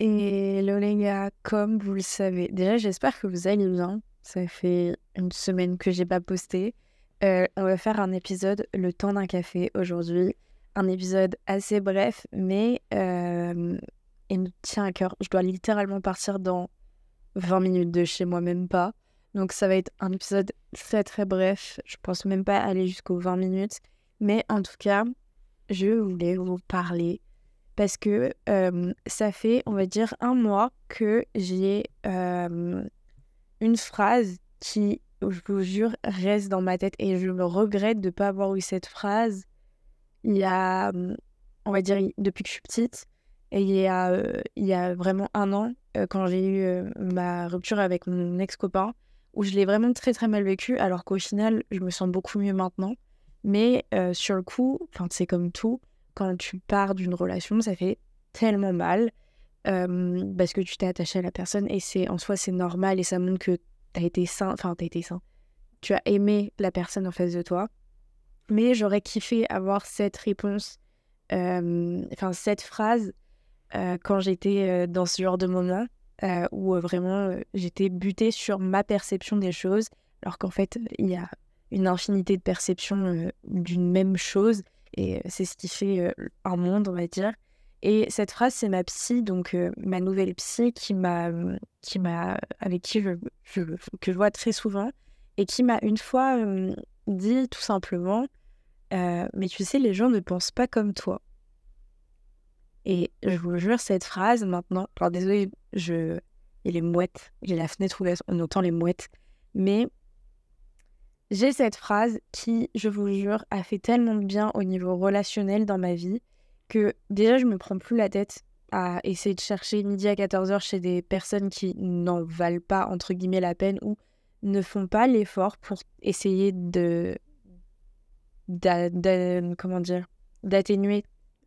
Hello les gars, comme vous le savez, déjà j'espère que vous allez bien. Ça fait une semaine que j'ai pas posté. Euh, on va faire un épisode le temps d'un café aujourd'hui. Un épisode assez bref, mais euh, il me tient à cœur. Je dois littéralement partir dans 20 minutes de chez moi, même pas. Donc ça va être un épisode très très bref. Je pense même pas aller jusqu'aux 20 minutes. Mais en tout cas, je voulais vous parler parce que ça fait, on va dire, un mois que j'ai une phrase qui, je vous jure, reste dans ma tête et je me regrette de ne pas avoir eu cette phrase il y a, on va dire, depuis que je suis petite. Et il y a, il y a vraiment un an, quand j'ai eu ma rupture avec mon ex-copain, où je l'ai vraiment très très mal vécu, alors qu'au final, je me sens beaucoup mieux maintenant. Mais sur le coup, c'est comme tout, quand tu pars d'une relation, ça fait tellement mal parce que tu t'es attaché à la personne et c'est en soi c'est normal et ça montre que tu as été sain, enfin tu été sain. Tu as aimé la personne en face de toi. Mais j'aurais kiffé avoir cette réponse, enfin cette phrase quand j'étais dans ce genre de moment où vraiment j'étais butée sur ma perception des choses, alors qu'en fait il y a une infinité de perceptions d'une même chose et c'est ce qui fait un monde, on va dire. Et cette phrase, c'est ma psy, donc ma nouvelle psy qui m'a, qui m'a, avec qui je, que je vois très souvent, et qui m'a une fois dit tout simplement, mais tu sais, les gens ne pensent pas comme toi. Et je vous jure, cette phrase maintenant, alors désolé, je, il les mouettes, j'ai la fenêtre ouverte, on entend les mouettes, mais j'ai cette phrase qui, je vous jure, a fait tellement de bien au niveau relationnel dans ma vie que déjà je me prends plus la tête à essayer de chercher midi à 14h chez des personnes qui n'en valent pas entre guillemets la peine ou ne font pas l'effort pour essayer de, comment dire d'atténuer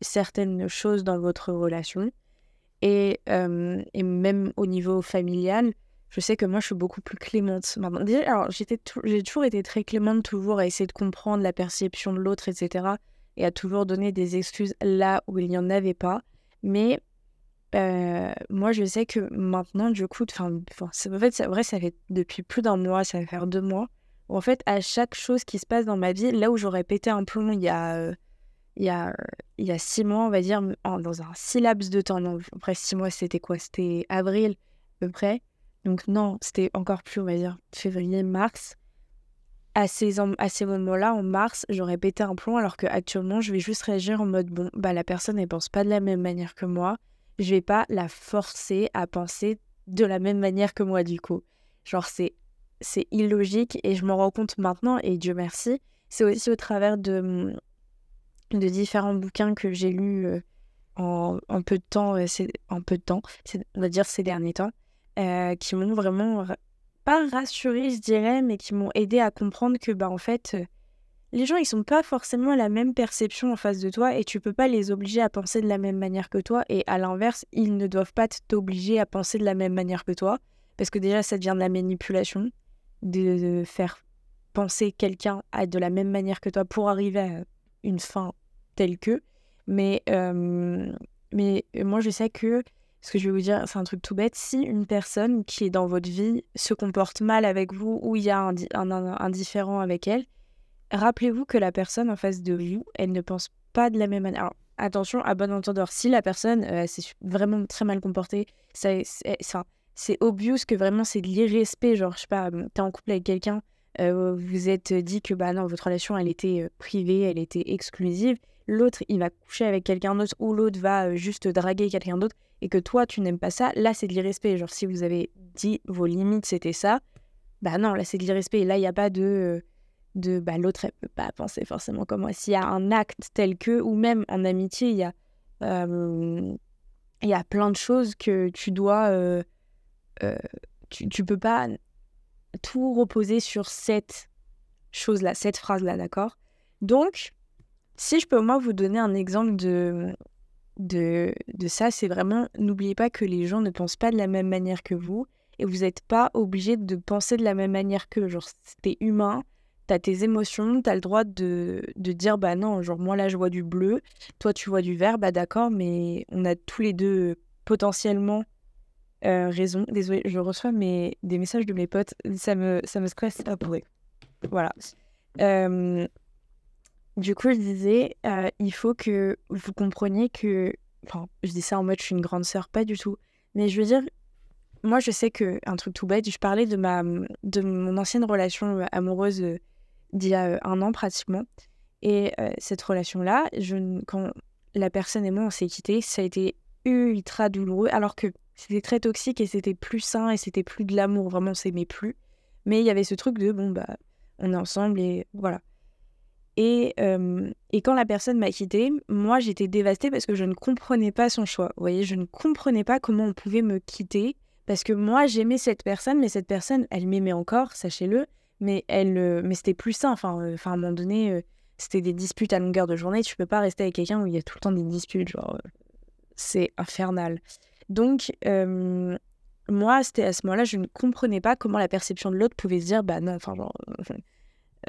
certaines choses dans votre relation. Et, euh, et même au niveau familial je sais que moi, je suis beaucoup plus clémente alors, j'ai toujours été très clémente, toujours à essayer de comprendre la perception de l'autre, etc. Et à toujours donner des excuses là où il n'y en avait pas. Mais euh, moi, je sais que maintenant, du coup, enfin, en fait, vrai, ça fait depuis plus d'un mois, ça va faire deux mois. En fait, à chaque chose qui se passe dans ma vie, là où j'aurais pété un plomb il y a, euh, il y a, il y a six mois, on va dire, dans un six laps de temps. Non, après six mois, c'était quoi? C'était avril, à peu près. Donc non, c'était encore plus, on va dire, février, mars. À ces, ces moments-là, en mars, j'aurais pété un plomb alors qu'actuellement, je vais juste réagir en mode, bon, bah la personne, elle pense pas de la même manière que moi. Je vais pas la forcer à penser de la même manière que moi, du coup. Genre, c'est, c'est illogique et je m'en rends compte maintenant et Dieu merci. C'est aussi au travers de, de différents bouquins que j'ai lus euh, en, peu de temps, euh, en peu de temps, on va dire ces derniers temps. Euh, qui m'ont vraiment, pas rassuré, je dirais, mais qui m'ont aidé à comprendre que, bah, en fait, euh, les gens, ils sont pas forcément la même perception en face de toi et tu peux pas les obliger à penser de la même manière que toi. Et à l'inverse, ils ne doivent pas t'obliger à penser de la même manière que toi. Parce que déjà, ça devient de la manipulation, de, faire penser quelqu'un à de la même manière que toi pour arriver à une fin telle que. Mais, euh, mais moi, je sais que ce que je vais vous dire, c'est un truc tout bête. Si une personne qui est dans votre vie se comporte mal avec vous ou il y a un, un, différent avec elle, rappelez-vous que la personne en face de vous, elle ne pense pas de la même manière. Alors, attention, à bon entendeur, si la personne euh, s'est vraiment très mal comportée, c'est obvious que vraiment c'est de l'irrespect. Genre, je sais pas, t'es en couple avec quelqu'un, euh, vous êtes dit que bah non, votre relation elle était euh, privée, elle était exclusive. L'autre il va coucher avec quelqu'un d'autre ou l'autre va juste draguer quelqu'un d'autre et que toi tu n'aimes pas ça, là c'est de l'irrespect. Genre si vous avez dit vos limites c'était ça, bah non, là c'est de l'irrespect. Là il n'y a pas de, de bah l'autre elle peut pas penser forcément comme moi. S'il y a un acte tel que, ou même en amitié, il y a, il y a plein de choses que tu dois, euh, euh, tu, tu peux pas tout reposer sur cette chose-là, cette phrase-là, d'accord? Donc, si je peux moi vous donner un exemple de, de, de ça, c'est vraiment n'oubliez pas que les gens ne pensent pas de la même manière que vous et vous n'êtes pas obligé de penser de la même manière que genre t'es humain, t'as tes émotions, t'as le droit de, de dire bah non, genre moi là je vois du bleu, toi tu vois du vert, bah d'accord, mais on a tous les deux potentiellement raison. Désolée, je reçois mes, des messages de mes potes. Ça me, ça me stresse pourrir. Voilà. Du coup, je disais, il faut que vous compreniez que. Enfin, je dis ça en mode je suis une grande sœur, pas du tout. Mais je veux dire, moi, je sais que un truc tout bête, je parlais de, ma, de mon ancienne relation amoureuse d'il y a un an pratiquement. Et cette relation-là, quand la personne et moi on s'est quittés, ça a été ultra douloureux, alors que c'était très toxique et c'était plus sain et c'était plus de l'amour, vraiment on s'aimait plus. Mais il y avait ce truc de bon, bah, on est ensemble et voilà. Et, quand la personne m'a quitté, moi j'étais dévastée parce que je ne comprenais pas son choix. Vous voyez, je ne comprenais pas comment on pouvait me quitter parce que moi j'aimais cette personne, mais cette personne, elle m'aimait encore, sachez-le, mais elle, mais c'était plus sain. Enfin, enfin à un moment donné c'était des disputes à longueur de journée. Tu peux pas rester avec quelqu'un où il y a tout le temps des disputes. Genre, euh, c'est infernal. Donc, moi, c'était à ce moment-là, je ne comprenais pas comment la perception de l'autre pouvait se dire, bah non, enfin, genre,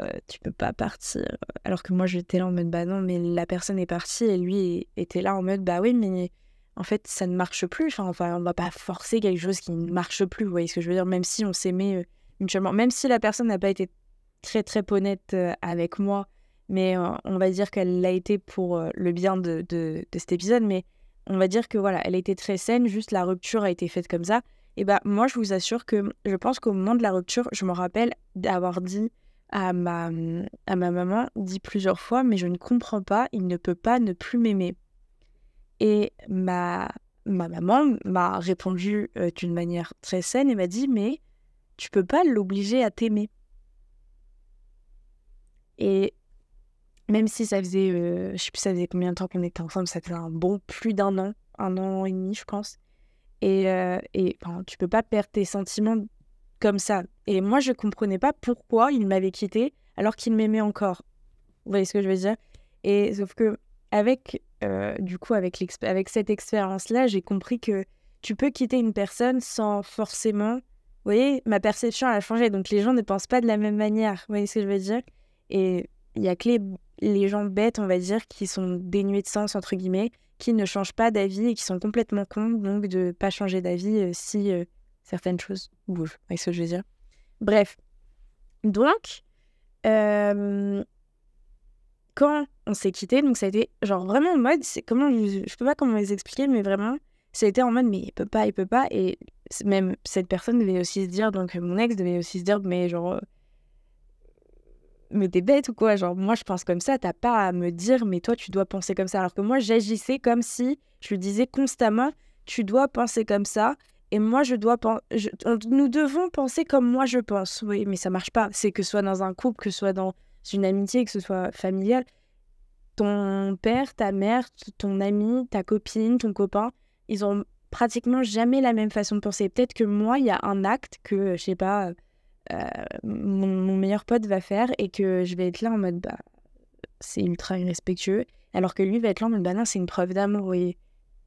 euh, tu peux pas partir. Alors que moi, j'étais là en mode, bah non, mais la personne est partie et lui était là en mode, bah oui, mais en fait, ça ne marche plus. Enfin, on va pas forcer quelque chose qui ne marche plus. Vous voyez ce que je veux dire? Même si on s'aimait euh, mutuellement, même si la personne n'a pas été très très honnête avec moi mais euh, on va dire qu'elle l'a été pour euh, le bien de, de, cet épisode, mais on va dire que voilà, elle a été très saine, juste la rupture a été faite comme ça. Et bah moi, je vous assure que je pense qu'au moment de la rupture, je me rappelle d'avoir dit à ma, à ma maman, dit plusieurs fois, mais je ne comprends pas, il ne peut pas ne plus m'aimer. Et ma, ma maman m'a répondu euh, d'une manière très saine et m'a dit, mais tu peux pas l'obliger à t'aimer. Et même si ça faisait, euh, je sais plus ça faisait combien de temps qu'on était ensemble, ça faisait un bon plus d'un an, un an et demi, je pense. Et, euh, et tu peux pas perdre tes sentiments comme ça. Et moi, je comprenais pas pourquoi il m'avait quitté alors qu'il m'aimait encore. Vous voyez ce que je veux dire? Et sauf que avec, euh, du coup, avec, cette expérience-là, j'ai compris que tu peux quitter une personne sans forcément. Vous voyez, ma perception a changé. Donc les gens ne pensent pas de la même manière. Vous voyez ce que je veux dire? Et il y a que les les gens bêtes, on va dire, qui sont dénués de sens, entre guillemets, qui ne changent pas d'avis et qui sont complètement cons, donc de pas changer d'avis euh, si euh, certaines choses bougent. Vous ce que je veux dire Bref. Donc, euh, quand on s'est quitté, donc ça a été genre vraiment en mode, c'est comment, je, je, peux pas comment les expliquer, mais vraiment, ça a été en mode, mais il peut pas, il peut pas, et même cette personne devait aussi se dire, donc mon ex devait aussi se dire, mais genre mais t'es bête ou quoi? Genre, moi, je pense comme ça, t'as pas à me dire, mais toi, tu dois penser comme ça. Alors que moi, j'agissais comme si je lui disais constamment, tu dois penser comme ça. Et moi, je dois penser. Nous devons penser comme moi, je pense. Oui, mais ça marche pas. C'est que ce soit dans un couple, que ce soit dans une amitié, que ce soit familial. Ton père, ta mère, ton ami, ta copine, ton copain, ils ont pratiquement jamais la même façon de penser. Peut-être que moi, il y a un acte que, je sais pas, euh, mon, meilleur pote va faire et que je vais être là en mode bah c'est ultra irrespectueux alors que lui va être là en mode bah non c'est une preuve d'amour voyez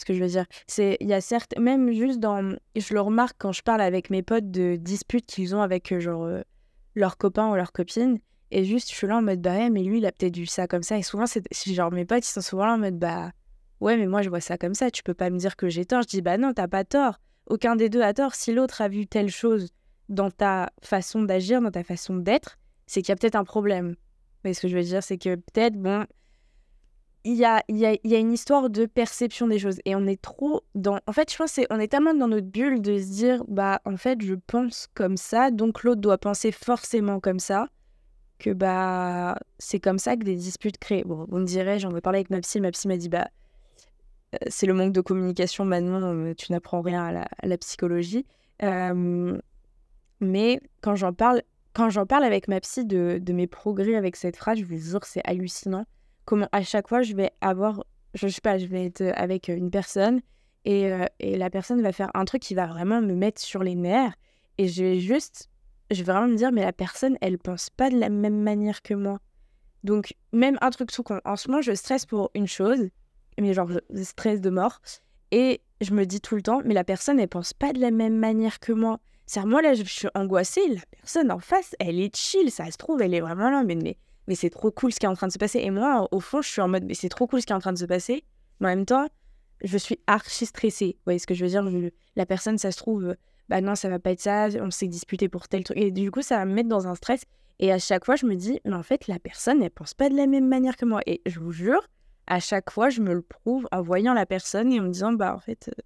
ce que je veux dire. C'est il y a certes même juste dans je le remarque quand je parle avec mes potes de disputes qu'ils ont avec euh, genre euh, leurs copains ou leurs copines et juste je suis là en mode bah ouais mais lui il a peut-être vu ça comme ça et souvent c'est genre mes potes ils sont souvent là en mode bah ouais mais moi je vois ça comme ça tu peux pas me dire que j'ai tort. Je dis bah non t'as pas tort. Aucun des deux a tort. Si l'autre a vu telle chose dans ta façon d'agir, dans ta façon d'être, c'est qu'il y a peut-être un problème. Mais ce que je veux dire, c'est que peut-être, bon, il y a, y, a, y a, une histoire de perception des choses. Et on est trop dans. En fait, je pense qu'on est tellement dans notre bulle de se dire, bah, en fait, je pense comme ça, donc l'autre doit penser forcément comme ça, que, bah, c'est comme ça que des disputes créent. Bon, on dirait, j'en ai parlé avec ma psy, ma psy m'a dit, bah, euh, c'est le manque de communication maintenant, euh, tu n'apprends rien à la, psychologie. Mais quand j'en parle, quand j'en parle avec ma psy de, de, mes progrès avec cette phrase, je vous jure, c'est hallucinant. Comment à chaque fois, je vais avoir, je, sais pas, je vais être avec une personne et, euh, et, la personne va faire un truc qui va vraiment me mettre sur les nerfs. Et je vais juste, je vais vraiment me dire, mais la personne, elle pense pas de la même manière que moi. Donc, même un truc tout con. En ce moment, je stresse pour une chose, mais genre, je stresse de mort. Et je me dis tout le temps, mais la personne, elle pense pas de la même manière que moi. C'est moi là, je suis angoissée. La personne en face, elle est chill. Ça se trouve, elle est vraiment là. Mais, mais c'est trop cool ce qui est en train de se passer. Et moi, au fond, je suis en mode, mais c'est trop cool ce qui est en train de se passer. Mais en même temps, je suis archi stressée. Vous voyez ce que je veux dire? La personne, ça se trouve, bah non, ça va pas être ça, on s'est disputé pour tel truc. Et du coup, ça va me mettre dans un stress. Et à chaque fois, je me dis, mais en fait, la personne, elle pense pas de la même manière que moi. Et je vous jure, à chaque fois, je me le prouve en voyant la personne et en me disant, bah en fait, euh,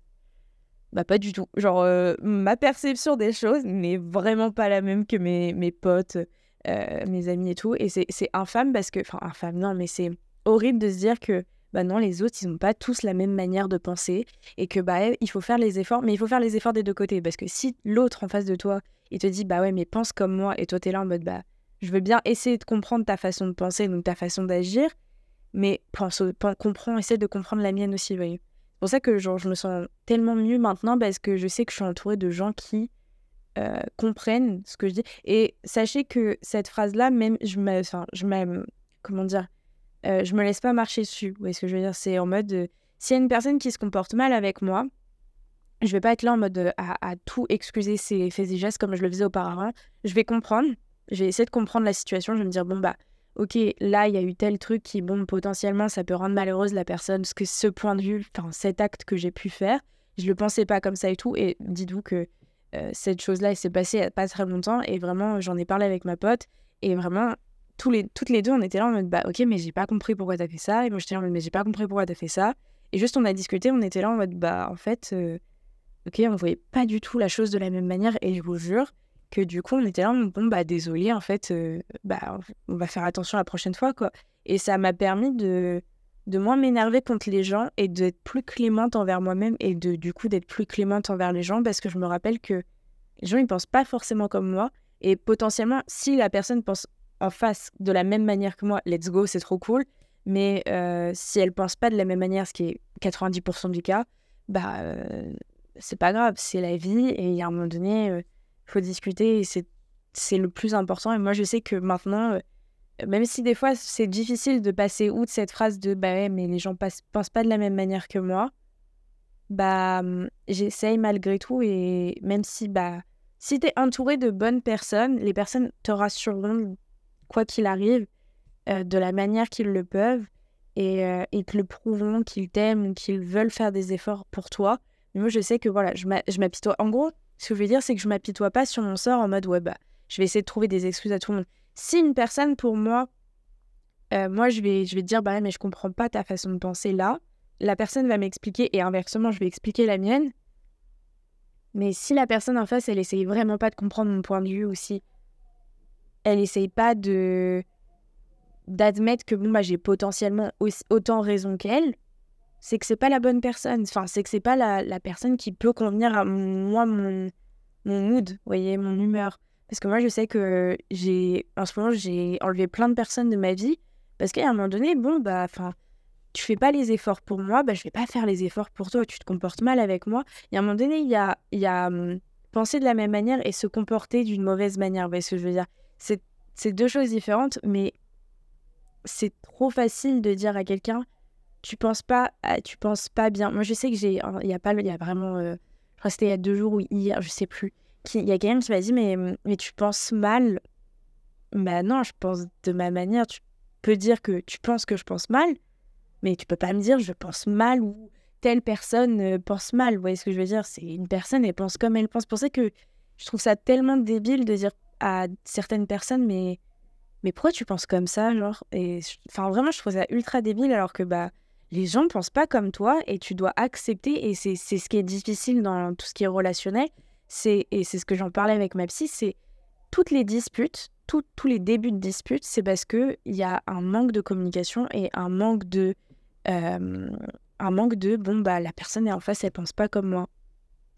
bah pas du tout. Genre, euh, ma perception des choses n'est vraiment pas la même que mes, mes potes, euh, mes amis et tout. Et c'est infâme parce que, enfin, infâme, non, mais c'est horrible de se dire que bah non, les autres, ils n'ont pas tous la même manière de penser et que bah il faut faire les efforts, mais il faut faire les efforts des deux côtés parce que si l'autre en face de toi, il te dit bah ouais, mais pense comme moi et toi t'es là en mode bah je veux bien essayer de comprendre ta façon de penser, donc ta façon d'agir, mais pense, comprends, essaie de comprendre la mienne aussi, voyez. C'est pour ça que genre, je me sens tellement mieux maintenant parce que je sais que je suis entourée de gens qui euh, comprennent ce que je dis. Et sachez que cette phrase-là, même, je me, enfin, je comment dire, euh, je me laisse pas marcher dessus. Vous voyez ce que je veux dire? C'est en mode, euh, s'il y a une personne qui se comporte mal avec moi, je vais pas être là en mode à, tout excuser ses faits et gestes comme je le faisais auparavant. Je vais comprendre, je vais essayer de comprendre la situation. Je vais me dire, bon, bah, ok, là, il y a eu tel truc qui, bon, potentiellement, ça peut rendre malheureuse la personne, ce que ce point de vue, enfin, cet acte que j'ai pu faire, je le pensais pas comme ça et tout. Et dites-vous que cette chose-là, elle s'est passée il n'y a pas très longtemps. Et vraiment, j'en ai parlé avec ma pote. Et vraiment, tous les, toutes les deux, on était là en mode, bah, ok, mais j'ai pas compris pourquoi t'as fait ça. Et moi, j'étais là en mode, mais j'ai pas compris pourquoi t'as fait ça. Et juste, on a discuté, on était là en mode, bah, en fait, euh, ok, on voyait pas du tout la chose de la même manière. Et je vous jure, que du coup, on était là, bon, bah désolé, en fait, euh, bah, on va faire attention la prochaine fois, quoi. Et ça m'a permis de, de moins m'énerver contre les gens et d'être plus clémente envers moi-même et de, du coup, d'être plus clémente envers les gens parce que je me rappelle que les gens, ils pensent pas forcément comme moi. Et potentiellement, si la personne pense en face de la même manière que moi, let's go, c'est trop cool. Mais euh, si elle pense pas de la même manière, ce qui est 90% du cas, bah, euh, c'est pas grave, c'est la vie. Et a un moment donné, il faut discuter et c'est le plus important. Et moi, je sais que maintenant, euh, même si des fois c'est difficile de passer outre cette phrase de bah ouais, mais les gens pensent pas de la même manière que moi, bah hum, j'essaye malgré tout. Et même si, bah, si tu es entouré de bonnes personnes, les personnes te rassureront, quoi qu'il arrive, euh, de la manière qu'ils le peuvent. Et euh, te le prouveront qu'ils t'aiment qu'ils veulent faire des efforts pour toi. Mais moi, je sais que voilà, je m'apitoie. En gros, ce que je veux dire, c'est que je m'apitoie pas sur mon sort en mode ouais, bah, je vais essayer de trouver des excuses à tout le monde. Si une personne, pour moi, euh, moi, je vais, je vais dire, bah, mais je comprends pas ta façon de penser là. La personne va m'expliquer et inversement, je vais expliquer la mienne. Mais si la personne en face, elle essaye vraiment pas de comprendre mon point de vue aussi, elle essaye pas de d'admettre que bon, bah, j'ai potentiellement autant raison qu'elle, c'est que c'est pas la bonne personne. Enfin, c'est que c'est pas la, la, personne qui peut convenir à moi, mon, mon mood, voyez, mon humeur. Parce que moi, je sais que j'ai, en ce moment, j'ai enlevé plein de personnes de ma vie parce qu'à un moment donné, bon, bah, enfin, tu fais pas les efforts pour moi, bah, je vais pas faire les efforts pour toi. Tu te comportes mal avec moi. Et à un moment donné, il y a, y a hum, penser de la même manière et se comporter d'une mauvaise manière. Vous ce que je veux dire? C'est deux choses différentes, mais c'est trop facile de dire à quelqu'un tu penses pas, tu penses pas bien. Moi, je sais que j'ai, il y a pas, il y a vraiment, euh, je crois que c'était il y a deux jours ou hier, je sais plus. Il y a quelqu'un qui m'a dit, mais, mais tu penses mal. Bah non, je pense de ma manière. Tu peux dire que tu penses que je pense mal, mais tu peux pas me dire je pense mal ou telle personne euh, pense mal. Vous voyez ce que je veux dire? C'est une personne, elle pense comme elle pense. Pour ça que je trouve ça tellement débile de dire à certaines personnes, mais mais pourquoi tu penses comme ça, genre? Et enfin vraiment, je trouve ça ultra débile alors que bah les gens ne pensent pas comme toi et tu dois accepter, et c'est ce qui est difficile dans tout ce qui est relationnel, c'est et c'est ce que j'en parlais avec ma psy, c'est toutes les disputes, tous les débuts de disputes, c'est parce qu'il y a un manque de communication et un manque de... Euh, un manque de, bon, bah, la personne est en face, elle pense pas comme moi.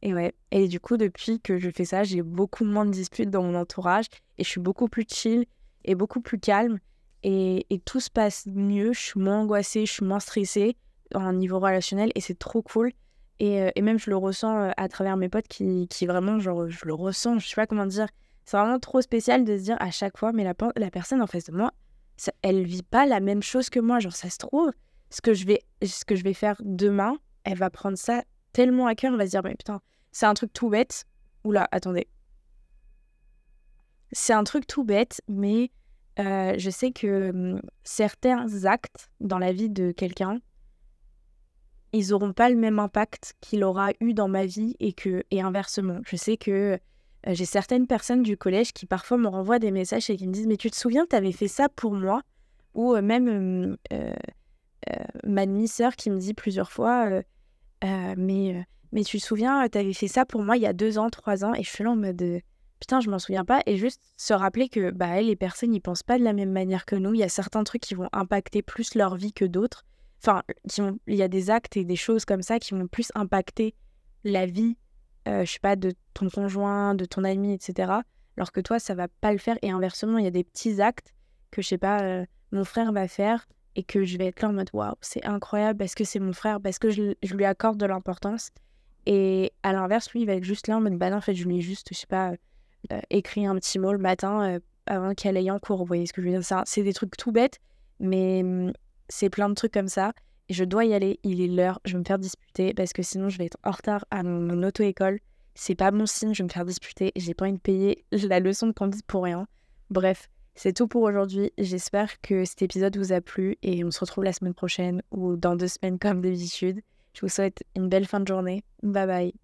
Et ouais. Et du coup, depuis que je fais ça, j'ai beaucoup moins de disputes dans mon entourage et je suis beaucoup plus chill et beaucoup plus calme et, tout se passe mieux. Je suis moins angoissée, je suis moins stressée à un niveau relationnel et c'est trop cool. Et, euh, et, même, je le ressens euh, à travers mes potes qui, vraiment, genre, je le ressens, je sais pas comment dire. C'est vraiment trop spécial de se dire à chaque fois, mais la, personne en face de moi, ça, elle vit pas la même chose que moi. Genre, ça se trouve, ce que je vais, ce que je vais faire demain, elle va prendre ça tellement à cœur, elle va se dire, mais putain, c'est un truc tout bête. Oula, attendez. C'est un truc tout bête, mais euh, je sais que mmh, certains actes dans la vie de quelqu'un, ils n'auront pas le même impact qu'il aura eu dans ma vie et, que, et inversement. Je sais que euh, j'ai certaines personnes du collège qui parfois me renvoient des messages et qui me disent Mais tu te souviens, tu avais fait ça pour moi? Ou euh, même euh, ma demi-sœur qui me dit plusieurs fois mais, mais tu te souviens, tu avais fait ça pour moi il y a deux ans, trois ans? Et je suis là en mode Putain, je m'en souviens pas. Et juste se rappeler que bah, les personnes n'y pensent pas de la même manière que nous. Il y a certains trucs qui vont impacter plus leur vie que d'autres. Enfin, il y a des actes et des choses comme ça qui vont plus impacter la vie euh, je sais pas, de ton conjoint, de ton ami, etc. Alors que toi, ça va pas le faire. Et inversement, il y a des petits actes que, je sais pas, euh, mon frère va faire et que je vais être là en mode waouh, c'est incroyable parce que c'est mon frère, parce que je, lui accorde de l'importance. Et à l'inverse, lui, il va être juste là en mode bah non, en fait, je lui ai juste, je sais pas, euh, écrit un petit mot le matin avant qu'elle aille en cours. Vous voyez ce que je veux dire C'est des trucs tout bêtes, mais mmh, c'est plein de trucs comme ça je dois y aller, il est l'heure, je vais me faire disputer parce que sinon je vais être en retard à mon, auto-école. C'est pas mon signe, je vais me faire disputer, j'ai pas envie de payer la leçon de conduite pour rien. Bref, c'est tout pour aujourd'hui. J'espère que cet épisode vous a plu et on se retrouve la semaine prochaine ou dans deux semaines comme d'habitude. Je vous souhaite une belle fin de journée. Bye bye.